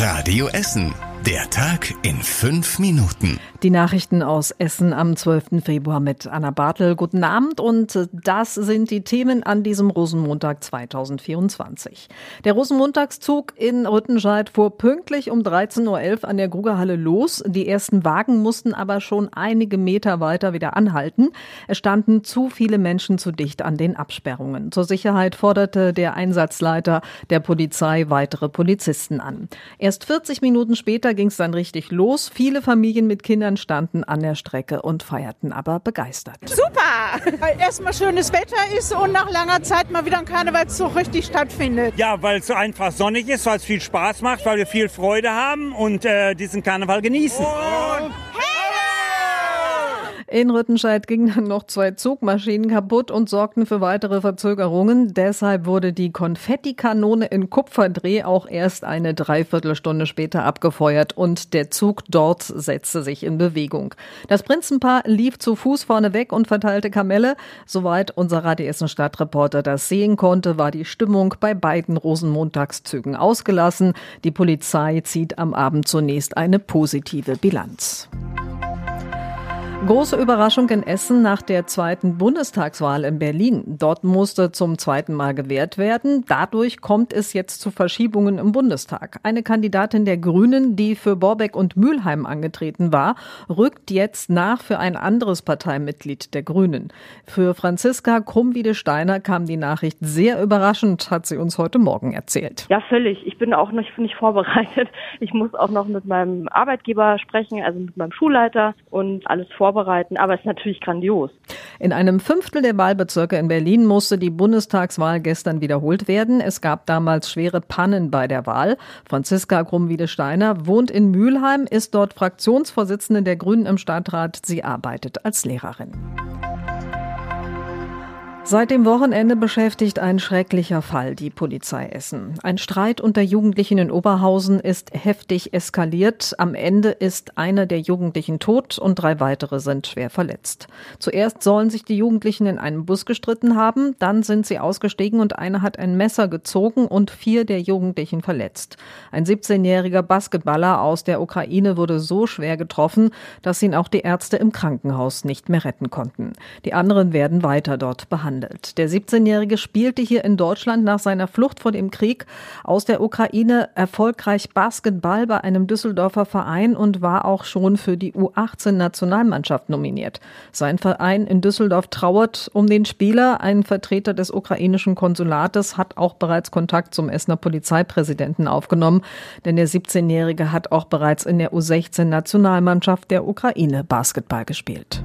Radio Essen. Der Tag in fünf Minuten. Die Nachrichten aus Essen am 12. Februar mit Anna Bartel. Guten Abend und das sind die Themen an diesem Rosenmontag 2024. Der Rosenmontagszug in Rüttenscheid fuhr pünktlich um 13.11 Uhr an der Grugerhalle los. Die ersten Wagen mussten aber schon einige Meter weiter wieder anhalten. Es standen zu viele Menschen zu dicht an den Absperrungen. Zur Sicherheit forderte der Einsatzleiter der Polizei weitere Polizisten an. Erst 40 Minuten später später ging es dann richtig los. Viele Familien mit Kindern standen an der Strecke und feierten aber begeistert. Super! Weil erstmal schönes Wetter ist und nach langer Zeit mal wieder ein Karnevalszug richtig stattfindet. Ja, weil es so einfach sonnig ist, weil es viel Spaß macht, weil wir viel Freude haben und äh, diesen Karneval genießen. Und in Rüttenscheid gingen dann noch zwei Zugmaschinen kaputt und sorgten für weitere Verzögerungen. Deshalb wurde die Konfettikanone in Kupferdreh auch erst eine Dreiviertelstunde später abgefeuert und der Zug dort setzte sich in Bewegung. Das Prinzenpaar lief zu Fuß vorne weg und verteilte Kamelle. Soweit unser Radio Essen Stadtreporter das sehen konnte, war die Stimmung bei beiden Rosenmontagszügen ausgelassen. Die Polizei zieht am Abend zunächst eine positive Bilanz. Große Überraschung in Essen nach der zweiten Bundestagswahl in Berlin. Dort musste zum zweiten Mal gewählt werden. Dadurch kommt es jetzt zu Verschiebungen im Bundestag. Eine Kandidatin der Grünen, die für Borbeck und Mülheim angetreten war, rückt jetzt nach für ein anderes Parteimitglied der Grünen. Für Franziska Krummwiede-Steiner kam die Nachricht sehr überraschend, hat sie uns heute Morgen erzählt. Ja, völlig. Ich bin auch noch nicht vorbereitet. Ich muss auch noch mit meinem Arbeitgeber sprechen, also mit meinem Schulleiter und alles vorbereiten vorbereiten, aber es ist natürlich grandios. In einem Fünftel der Wahlbezirke in Berlin musste die Bundestagswahl gestern wiederholt werden. Es gab damals schwere Pannen bei der Wahl. Franziska Krummwiede-Steiner wohnt in Mülheim, ist dort Fraktionsvorsitzende der Grünen im Stadtrat. Sie arbeitet als Lehrerin. Seit dem Wochenende beschäftigt ein schrecklicher Fall die Polizei Essen. Ein Streit unter Jugendlichen in Oberhausen ist heftig eskaliert. Am Ende ist einer der Jugendlichen tot und drei weitere sind schwer verletzt. Zuerst sollen sich die Jugendlichen in einem Bus gestritten haben, dann sind sie ausgestiegen und einer hat ein Messer gezogen und vier der Jugendlichen verletzt. Ein 17-jähriger Basketballer aus der Ukraine wurde so schwer getroffen, dass ihn auch die Ärzte im Krankenhaus nicht mehr retten konnten. Die anderen werden weiter dort behandelt gehandelt. Der 17-Jährige spielte hier in Deutschland nach seiner Flucht vor dem Krieg aus der Ukraine erfolgreich Basketball bei einem Düsseldorfer Verein und war auch schon für die U18-Nationalmannschaft nominiert. Sein Verein in Düsseldorf trauert um den Spieler. Ein Vertreter des ukrainischen Konsulates hat auch bereits Kontakt zum Essener Polizeipräsidenten aufgenommen, denn der 17-Jährige hat auch bereits in der U16-Nationalmannschaft der Ukraine Basketball gespielt.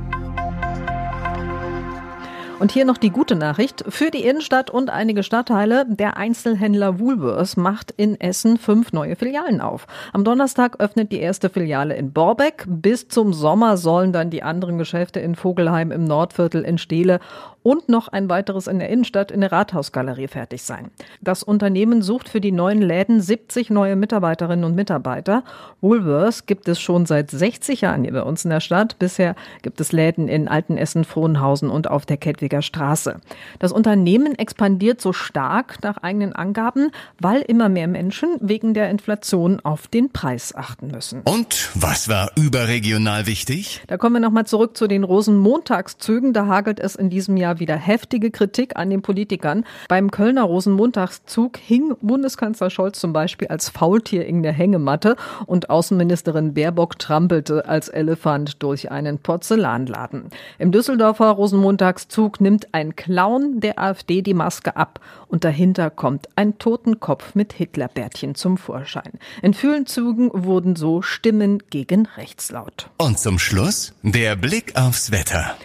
Und hier noch die gute Nachricht. Für die Innenstadt und einige Stadtteile, der Einzelhändler Woolworths macht in Essen fünf neue Filialen auf. Am Donnerstag öffnet die erste Filiale in Borbeck. Bis zum Sommer sollen dann die anderen Geschäfte in Vogelheim im Nordviertel in Steele und noch ein weiteres in der Innenstadt in der Rathausgalerie fertig sein. Das Unternehmen sucht für die neuen Läden 70 neue Mitarbeiterinnen und Mitarbeiter. Woolworths gibt es schon seit 60 Jahren hier bei uns in der Stadt. Bisher gibt es Läden in Altenessen, Frohnhausen und auf der Kettwiger Straße. Das Unternehmen expandiert so stark nach eigenen Angaben, weil immer mehr Menschen wegen der Inflation auf den Preis achten müssen. Und was war überregional wichtig? Da kommen wir nochmal zurück zu den Rosenmontagszügen. Da hagelt es in diesem Jahr wieder heftige Kritik an den Politikern. Beim Kölner Rosenmontagszug hing Bundeskanzler Scholz zum Beispiel als Faultier in der Hängematte und Außenministerin Baerbock trampelte als Elefant durch einen Porzellanladen. Im Düsseldorfer Rosenmontagszug nimmt ein Clown der AfD die Maske ab und dahinter kommt ein Totenkopf mit Hitlerbärtchen zum Vorschein. In vielen Zügen wurden so Stimmen gegen rechts laut. Und zum Schluss der Blick aufs Wetter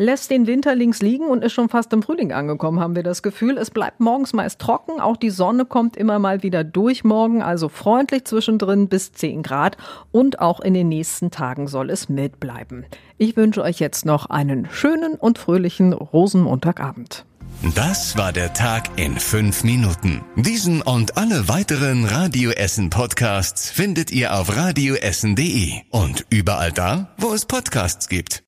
lässt den Winter links liegen und ist schon fast im Frühling angekommen, haben wir das Gefühl. Es bleibt morgens meist trocken, auch die Sonne kommt immer mal wieder durch morgen, also freundlich zwischendrin bis 10 Grad und auch in den nächsten Tagen soll es mild bleiben. Ich wünsche euch jetzt noch einen schönen und fröhlichen Rosenmontagabend. Das war der Tag in fünf Minuten. Diesen und alle weiteren Radio Essen Podcasts findet ihr auf radioessen.de und überall da, wo es Podcasts gibt.